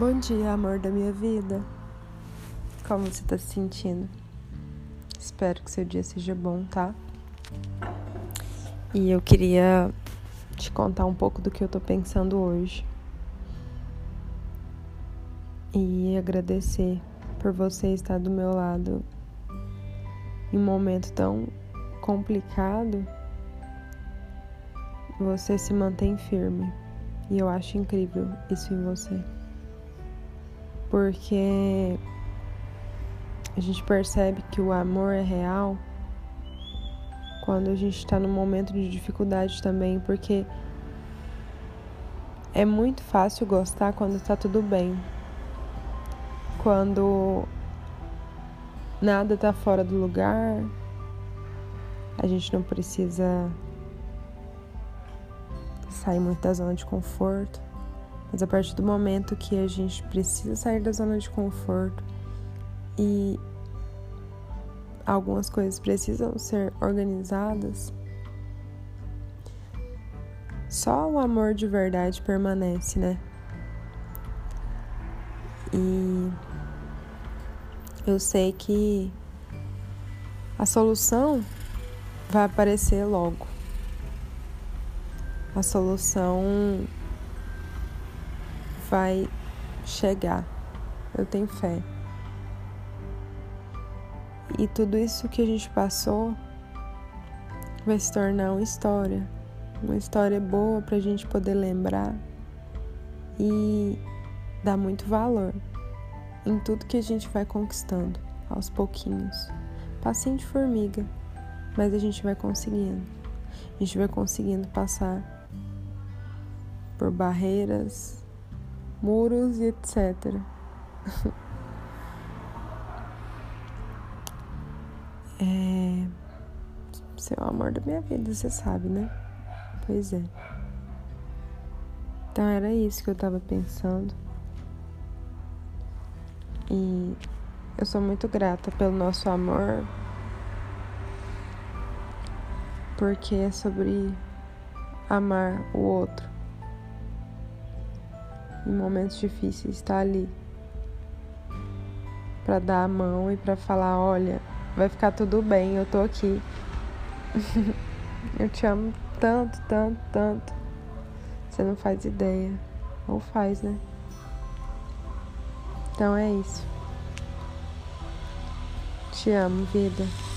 Bom dia, amor da minha vida. Como você tá se sentindo? Espero que seu dia seja bom, tá? E eu queria te contar um pouco do que eu tô pensando hoje. E agradecer por você estar do meu lado em um momento tão complicado. Você se mantém firme. E eu acho incrível isso em você. Porque a gente percebe que o amor é real quando a gente está num momento de dificuldade também, porque é muito fácil gostar quando está tudo bem, quando nada está fora do lugar, a gente não precisa sair muito da zona de conforto. Mas a partir do momento que a gente precisa sair da zona de conforto e algumas coisas precisam ser organizadas, só o amor de verdade permanece, né? E eu sei que a solução vai aparecer logo. A solução vai chegar. Eu tenho fé. E tudo isso que a gente passou vai se tornar uma história. Uma história boa para a gente poder lembrar e dar muito valor em tudo que a gente vai conquistando aos pouquinhos. De formiga, mas a gente vai conseguindo. A gente vai conseguindo passar por barreiras, muros e etc. é. Você é o amor da minha vida, você sabe, né? Pois é. Então era isso que eu tava pensando. E eu sou muito grata pelo nosso amor. Porque é sobre amar o outro em momentos difíceis, estar tá ali para dar a mão e para falar, olha, vai ficar tudo bem, eu tô aqui. eu te amo tanto, tanto, tanto. Você não faz ideia. Ou faz, né? Então é isso. Te amo, vida.